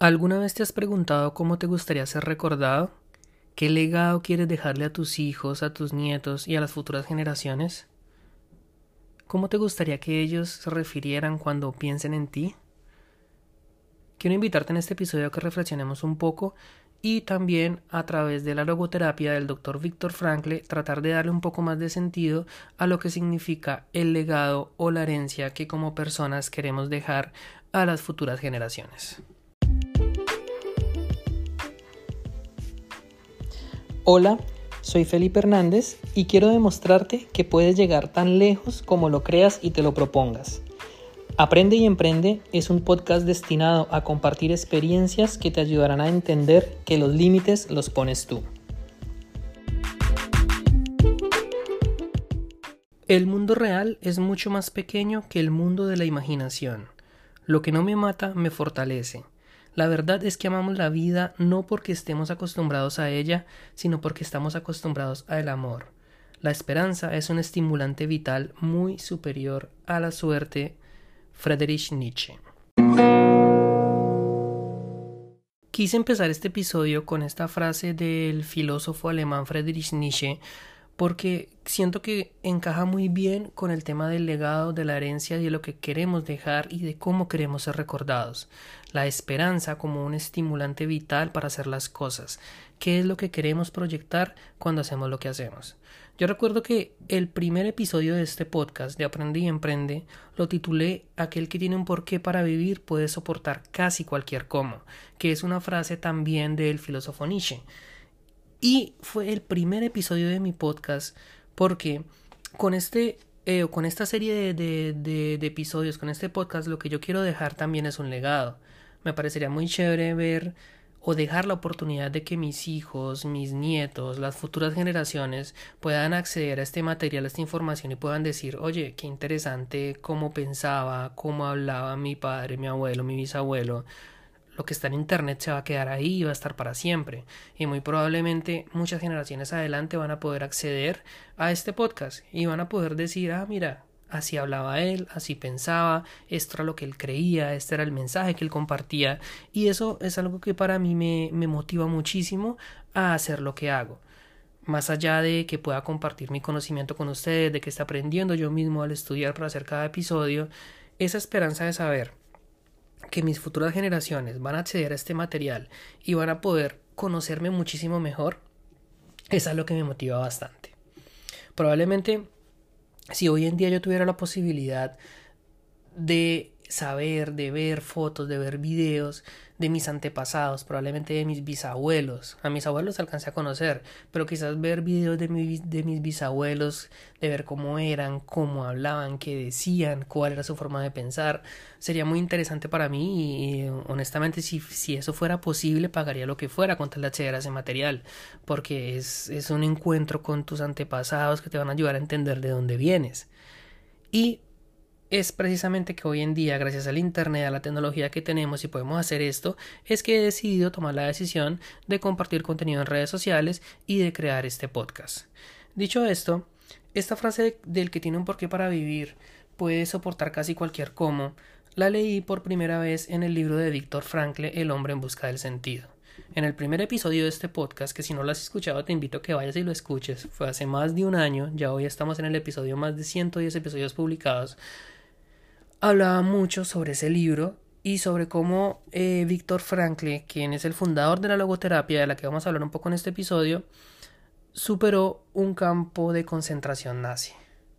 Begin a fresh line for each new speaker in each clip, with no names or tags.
¿Alguna vez te has preguntado cómo te gustaría ser recordado? ¿Qué legado quieres dejarle a tus hijos, a tus nietos y a las futuras generaciones? ¿Cómo te gustaría que ellos se refirieran cuando piensen en ti? Quiero invitarte en este episodio a que reflexionemos un poco y también a través de la logoterapia del Dr. Víctor Frankl tratar de darle un poco más de sentido a lo que significa el legado o la herencia que como personas queremos dejar a las futuras generaciones.
Hola, soy Felipe Hernández y quiero demostrarte que puedes llegar tan lejos como lo creas y te lo propongas. Aprende y Emprende es un podcast destinado a compartir experiencias que te ayudarán a entender que los límites los pones tú.
El mundo real es mucho más pequeño que el mundo de la imaginación. Lo que no me mata me fortalece. La verdad es que amamos la vida no porque estemos acostumbrados a ella, sino porque estamos acostumbrados al amor. La esperanza es un estimulante vital muy superior a la suerte. Friedrich Nietzsche. Quise empezar este episodio con esta frase del filósofo alemán Friedrich Nietzsche porque siento que encaja muy bien con el tema del legado, de la herencia y de lo que queremos dejar y de cómo queremos ser recordados. La esperanza como un estimulante vital para hacer las cosas. ¿Qué es lo que queremos proyectar cuando hacemos lo que hacemos? Yo recuerdo que el primer episodio de este podcast de Aprende y Emprende lo titulé Aquel que tiene un porqué para vivir puede soportar casi cualquier cómo, que es una frase también del filósofo Nietzsche. Y fue el primer episodio de mi podcast porque con este eh, con esta serie de, de, de, episodios, con este podcast, lo que yo quiero dejar también es un legado. Me parecería muy chévere ver o dejar la oportunidad de que mis hijos, mis nietos, las futuras generaciones puedan acceder a este material, a esta información y puedan decir, oye, qué interesante cómo pensaba, cómo hablaba mi padre, mi abuelo, mi bisabuelo lo que está en Internet se va a quedar ahí y va a estar para siempre. Y muy probablemente muchas generaciones adelante van a poder acceder a este podcast y van a poder decir, ah, mira, así hablaba él, así pensaba, esto era lo que él creía, este era el mensaje que él compartía. Y eso es algo que para mí me, motiva muchísimo a hacer lo que hago más allá de que pueda compartir mi conocimiento con ustedes, de que esté aprendiendo yo mismo al estudiar para hacer cada episodio, esa esperanza de saber que mis futuras generaciones van a acceder a este material y van a poder conocerme muchísimo mejor, es algo que me motiva bastante. Probablemente, si hoy en día yo tuviera la posibilidad de saber, de ver fotos, de ver videos de mis antepasados, probablemente de mis bisabuelos. A mis abuelos alcancé a conocer, pero quizás ver videos de, de mis bisabuelos, de ver cómo eran, cómo hablaban, qué decían, cuál era su forma de pensar, sería muy interesante para mí y, honestamente si, si, eso fuera posible pagaría lo que fuera con tal de acceder a ese material, porque es, es un encuentro con tus antepasados que te van a ayudar a entender de dónde vienes. Y es precisamente que hoy en día, gracias al Internet, a la tecnología que tenemos y podemos hacer esto, es que he decidido tomar la decisión de compartir contenido en redes sociales y de crear este podcast. Dicho esto, esta frase del que tiene un porqué para vivir puede soportar casi cualquier cómo, la leí por primera vez en el libro de Víctor Frankl, El hombre en busca del sentido. En el primer episodio de este podcast, que si no lo has escuchado te invito a que vayas y lo escuches, fue hace más de un año, ya hoy estamos en el episodio más de 110 episodios publicados, hablaba mucho sobre ese libro y sobre cómo eh, Víctor Frankl, quien es el fundador de la logoterapia, de la que vamos a hablar un poco en este episodio, superó un campo de concentración nazi.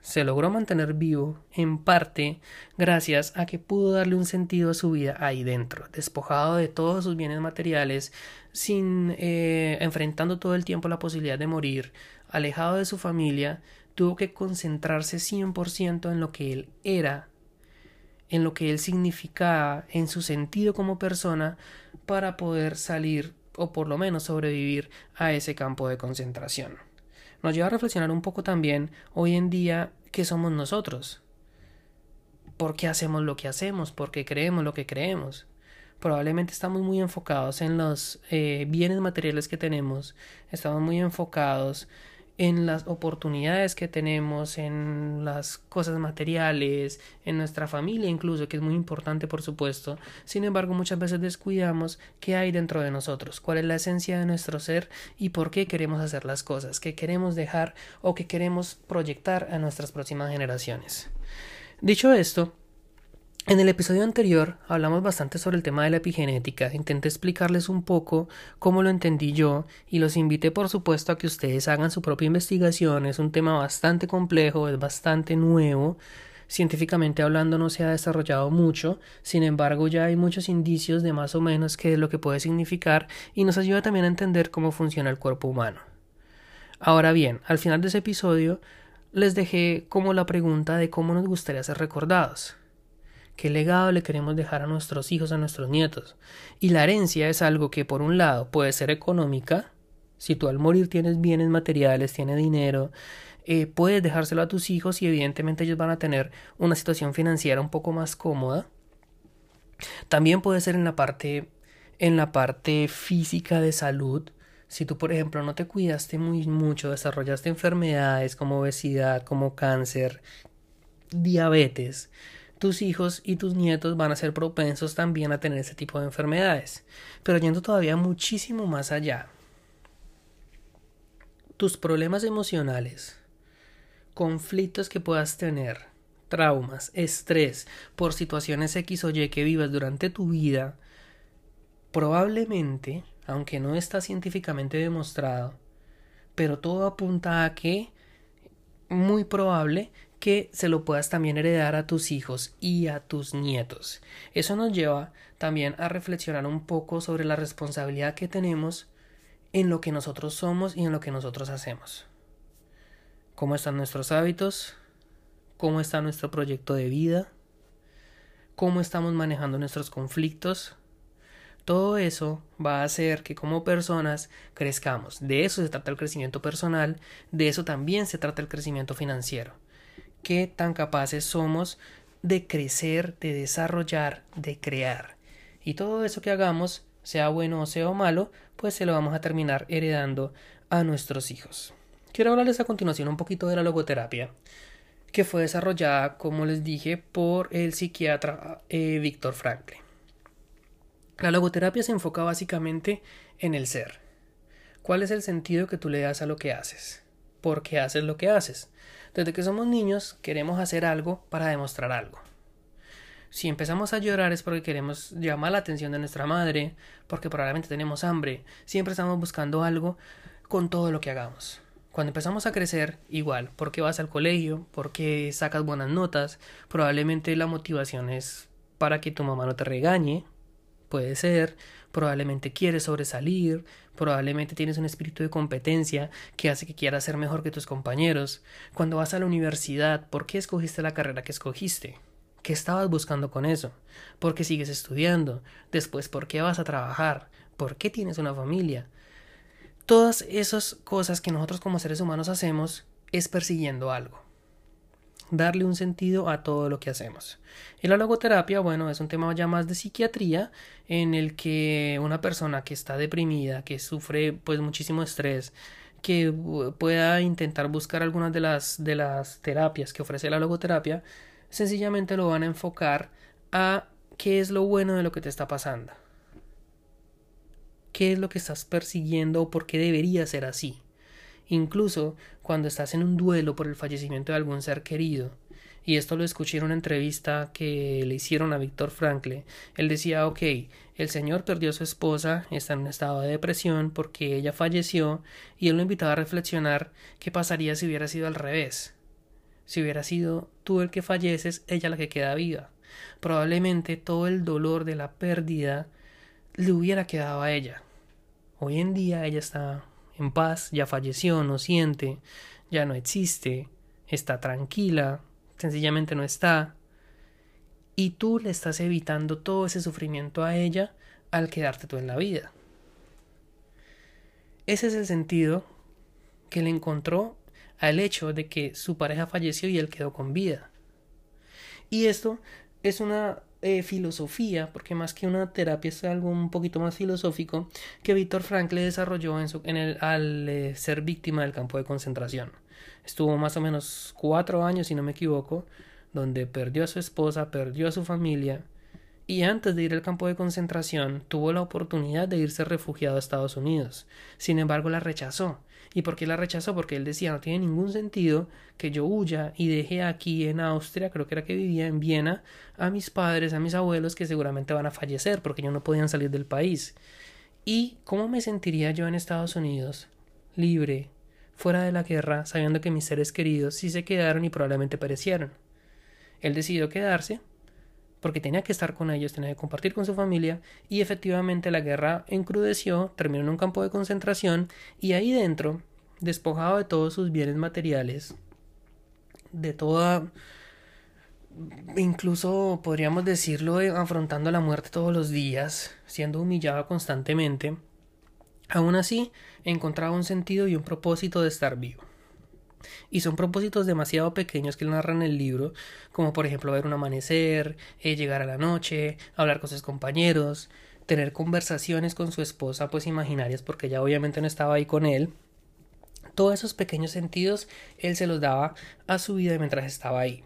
Se logró mantener vivo, en parte, gracias a que pudo darle un sentido a su vida ahí dentro, despojado de todos sus bienes materiales, sin eh, enfrentando todo el tiempo la posibilidad de morir, alejado de su familia, tuvo que concentrarse 100% en lo que él era en lo que él significaba, en su sentido como persona, para poder salir o por lo menos sobrevivir a ese campo de concentración. Nos lleva a reflexionar un poco también hoy en día qué somos nosotros. ¿Por qué hacemos lo que hacemos? ¿Por qué creemos lo que creemos? Probablemente estamos muy enfocados en los eh, bienes materiales que tenemos, estamos muy enfocados en las oportunidades que tenemos, en las cosas materiales, en nuestra familia incluso, que es muy importante por supuesto. Sin embargo, muchas veces descuidamos qué hay dentro de nosotros, cuál es la esencia de nuestro ser y por qué queremos hacer las cosas, qué queremos dejar o qué queremos proyectar a nuestras próximas generaciones. Dicho esto, en el episodio anterior hablamos bastante sobre el tema de la epigenética, intenté explicarles un poco cómo lo entendí yo y los invité por supuesto a que ustedes hagan su propia investigación, es un tema bastante complejo, es bastante nuevo, científicamente hablando no se ha desarrollado mucho, sin embargo ya hay muchos indicios de más o menos qué es lo que puede significar y nos ayuda también a entender cómo funciona el cuerpo humano. Ahora bien, al final de ese episodio les dejé como la pregunta de cómo nos gustaría ser recordados. ¿Qué legado le queremos dejar a nuestros hijos, a nuestros nietos? Y la herencia es algo que por un lado puede ser económica, si tú al morir tienes bienes materiales, tienes dinero, eh, puedes dejárselo a tus hijos y evidentemente ellos van a tener una situación financiera un poco más cómoda. También puede ser en la parte en la parte física de salud. Si tú, por ejemplo, no te cuidaste muy mucho, desarrollaste enfermedades como obesidad, como cáncer, diabetes, tus hijos y tus nietos van a ser propensos también a tener ese tipo de enfermedades. Pero yendo todavía muchísimo más allá, tus problemas emocionales, conflictos que puedas tener, traumas, estrés por situaciones X o Y que vivas durante tu vida, probablemente, aunque no está científicamente demostrado, pero todo apunta a que muy probable que se lo puedas también heredar a tus hijos y a tus nietos. Eso nos lleva también a reflexionar un poco sobre la responsabilidad que tenemos en lo que nosotros somos y en lo que nosotros hacemos. ¿Cómo están nuestros hábitos? ¿Cómo está nuestro proyecto de vida? ¿Cómo estamos manejando nuestros conflictos? Todo eso va a hacer que como personas crezcamos. De eso se trata el crecimiento personal, de eso también se trata el crecimiento financiero qué tan capaces somos de crecer, de desarrollar, de crear. Y todo eso que hagamos, sea bueno o sea malo, pues se lo vamos a terminar heredando a nuestros hijos. Quiero hablarles a continuación un poquito de la logoterapia, que fue desarrollada, como les dije, por el psiquiatra eh, Víctor Franklin. La logoterapia se enfoca básicamente en el ser. ¿Cuál es el sentido que tú le das a lo que haces? ¿Por qué haces lo que haces? Desde que somos niños queremos hacer algo para demostrar algo. Si empezamos a llorar es porque queremos llamar la atención de nuestra madre, porque probablemente tenemos hambre, siempre estamos buscando algo con todo lo que hagamos. Cuando empezamos a crecer, igual, porque vas al colegio, porque sacas buenas notas, probablemente la motivación es para que tu mamá no te regañe, puede ser, probablemente quieres sobresalir, probablemente tienes un espíritu de competencia que hace que quieras ser mejor que tus compañeros. Cuando vas a la universidad, ¿por qué escogiste la carrera que escogiste? ¿Qué estabas buscando con eso? ¿Por qué sigues estudiando? Después, ¿por qué vas a trabajar? ¿Por qué tienes una familia? Todas esas cosas que nosotros como seres humanos hacemos es persiguiendo algo darle un sentido a todo lo que hacemos. Y la logoterapia, bueno, es un tema ya más de psiquiatría en el que una persona que está deprimida, que sufre pues muchísimo estrés, que pueda intentar buscar algunas de las de las terapias que ofrece la logoterapia, sencillamente lo van a enfocar a qué es lo bueno de lo que te está pasando. ¿Qué es lo que estás persiguiendo o por qué debería ser así? Incluso cuando estás en un duelo por el fallecimiento de algún ser querido. Y esto lo escuché en una entrevista que le hicieron a Víctor Frankle. Él decía, ok, el señor perdió a su esposa, está en un estado de depresión porque ella falleció, y él lo invitaba a reflexionar qué pasaría si hubiera sido al revés. Si hubiera sido tú el que falleces, ella la que queda viva. Probablemente todo el dolor de la pérdida le hubiera quedado a ella. Hoy en día ella está en paz, ya falleció, no siente, ya no existe, está tranquila, sencillamente no está. Y tú le estás evitando todo ese sufrimiento a ella al quedarte tú en la vida. Ese es el sentido que le encontró al hecho de que su pareja falleció y él quedó con vida. Y esto es una eh, filosofía, porque más que una terapia es algo un poquito más filosófico, que Víctor Frankl desarrolló en su, en el, al eh, ser víctima del campo de concentración. Estuvo más o menos cuatro años, si no me equivoco, donde perdió a su esposa, perdió a su familia, y antes de ir al campo de concentración tuvo la oportunidad de irse refugiado a Estados Unidos. Sin embargo, la rechazó. ¿Y por qué la rechazó? Porque él decía no tiene ningún sentido que yo huya y deje aquí en Austria, creo que era que vivía en Viena, a mis padres, a mis abuelos que seguramente van a fallecer porque ellos no podían salir del país. ¿Y cómo me sentiría yo en Estados Unidos, libre, fuera de la guerra, sabiendo que mis seres queridos sí se quedaron y probablemente perecieron? Él decidió quedarse porque tenía que estar con ellos, tenía que compartir con su familia y efectivamente la guerra encrudeció, terminó en un campo de concentración y ahí dentro, despojado de todos sus bienes materiales, de toda incluso podríamos decirlo eh, afrontando la muerte todos los días, siendo humillado constantemente, aún así encontraba un sentido y un propósito de estar vivo. Y son propósitos demasiado pequeños que él narra en el libro, como por ejemplo ver un amanecer, eh, llegar a la noche, hablar con sus compañeros, tener conversaciones con su esposa, pues imaginarias, porque ella obviamente no estaba ahí con él. Todos esos pequeños sentidos él se los daba a su vida mientras estaba ahí.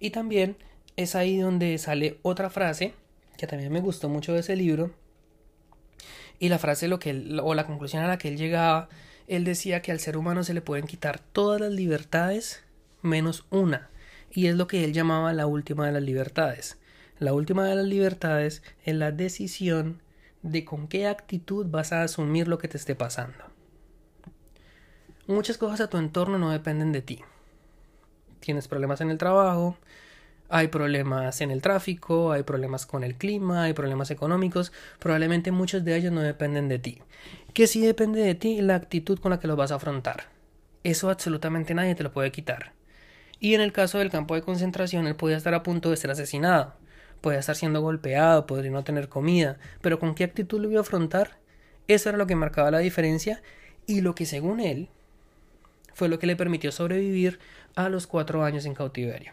Y también es ahí donde sale otra frase que también me gustó mucho de ese libro. Y la frase lo que él, o la conclusión a la que él llegaba él decía que al ser humano se le pueden quitar todas las libertades menos una, y es lo que él llamaba la última de las libertades. La última de las libertades es la decisión de con qué actitud vas a asumir lo que te esté pasando. Muchas cosas a tu entorno no dependen de ti. Tienes problemas en el trabajo, hay problemas en el tráfico, hay problemas con el clima, hay problemas económicos, probablemente muchos de ellos no dependen de ti que sí depende de ti la actitud con la que lo vas a afrontar. Eso absolutamente nadie te lo puede quitar. Y en el caso del campo de concentración, él podía estar a punto de ser asesinado, podía estar siendo golpeado, podría no tener comida, pero con qué actitud lo iba a afrontar, eso era lo que marcaba la diferencia y lo que según él fue lo que le permitió sobrevivir a los cuatro años en cautiverio.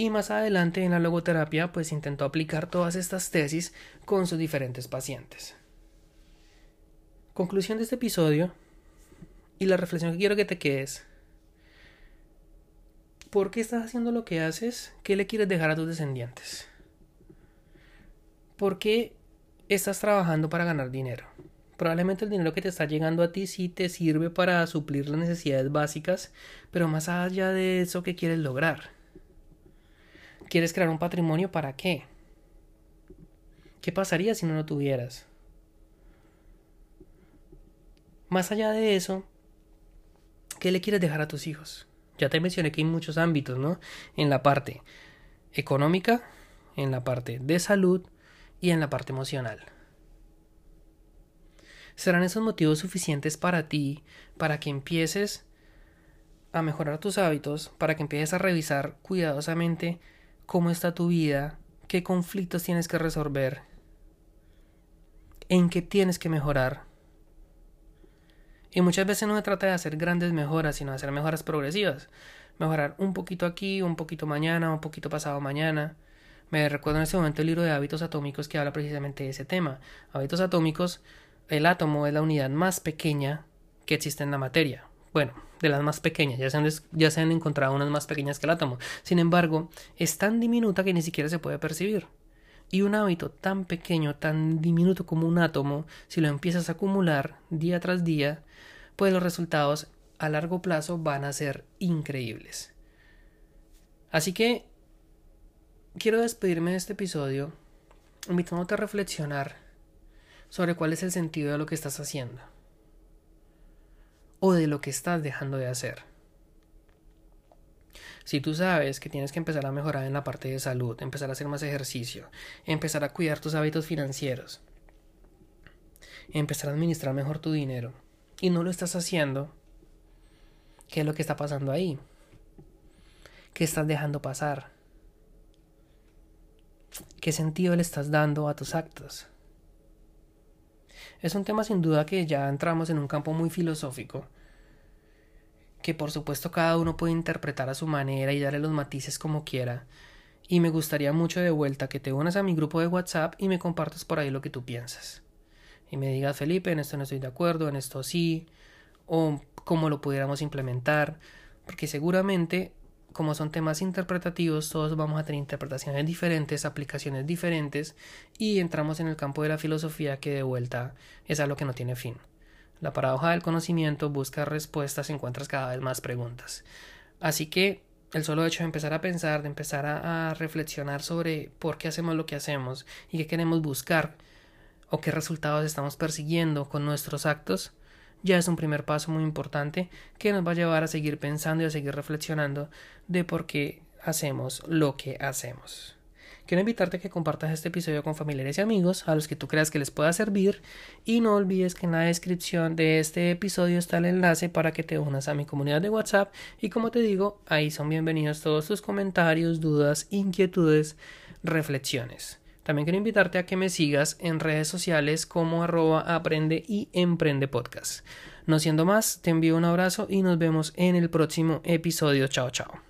Y más adelante en la logoterapia pues intentó aplicar todas estas tesis con sus diferentes pacientes. Conclusión de este episodio y la reflexión que quiero que te quedes. ¿Por qué estás haciendo lo que haces? ¿Qué le quieres dejar a tus descendientes? ¿Por qué estás trabajando para ganar dinero? Probablemente el dinero que te está llegando a ti sí te sirve para suplir las necesidades básicas, pero más allá de eso, ¿qué quieres lograr? ¿Quieres crear un patrimonio para qué? ¿Qué pasaría si no lo tuvieras? Más allá de eso, ¿qué le quieres dejar a tus hijos? Ya te mencioné que hay muchos ámbitos, ¿no? En la parte económica, en la parte de salud y en la parte emocional. ¿Serán esos motivos suficientes para ti, para que empieces a mejorar tus hábitos, para que empieces a revisar cuidadosamente cómo está tu vida, qué conflictos tienes que resolver, en qué tienes que mejorar? Y muchas veces no se trata de hacer grandes mejoras, sino de hacer mejoras progresivas. Mejorar un poquito aquí, un poquito mañana, un poquito pasado mañana. Me recuerdo en este momento el libro de hábitos atómicos que habla precisamente de ese tema. Hábitos atómicos, el átomo es la unidad más pequeña que existe en la materia. Bueno, de las más pequeñas, ya se, han ya se han encontrado unas más pequeñas que el átomo. Sin embargo, es tan diminuta que ni siquiera se puede percibir. Y un hábito tan pequeño, tan diminuto como un átomo, si lo empiezas a acumular día tras día, pues los resultados a largo plazo van a ser increíbles. Así que quiero despedirme de este episodio invitándote a reflexionar sobre cuál es el sentido de lo que estás haciendo o de lo que estás dejando de hacer. Si tú sabes que tienes que empezar a mejorar en la parte de salud, empezar a hacer más ejercicio, empezar a cuidar tus hábitos financieros, empezar a administrar mejor tu dinero, y no lo estás haciendo, ¿qué es lo que está pasando ahí? ¿Qué estás dejando pasar? ¿Qué sentido le estás dando a tus actos? Es un tema sin duda que ya entramos en un campo muy filosófico, que por supuesto cada uno puede interpretar a su manera y darle los matices como quiera, y me gustaría mucho de vuelta que te unas a mi grupo de WhatsApp y me compartas por ahí lo que tú piensas. Y me digas, Felipe, en esto no estoy de acuerdo, en esto sí, o cómo lo pudiéramos implementar, porque seguramente como son temas interpretativos, todos vamos a tener interpretaciones diferentes, aplicaciones diferentes, y entramos en el campo de la filosofía que de vuelta es algo que no tiene fin. La paradoja del conocimiento busca respuestas encuentras cada vez más preguntas. Así que el solo hecho de empezar a pensar, de empezar a, a reflexionar sobre por qué hacemos lo que hacemos y qué queremos buscar o qué resultados estamos persiguiendo con nuestros actos, ya es un primer paso muy importante que nos va a llevar a seguir pensando y a seguir reflexionando de por qué hacemos lo que hacemos. Quiero invitarte a que compartas este episodio con familiares y amigos a los que tú creas que les pueda servir y no olvides que en la descripción de este episodio está el enlace para que te unas a mi comunidad de WhatsApp y como te digo, ahí son bienvenidos todos tus comentarios, dudas, inquietudes, reflexiones. También quiero invitarte a que me sigas en redes sociales como arroba aprende y emprende podcast. No siendo más, te envío un abrazo y nos vemos en el próximo episodio. Chao, chao.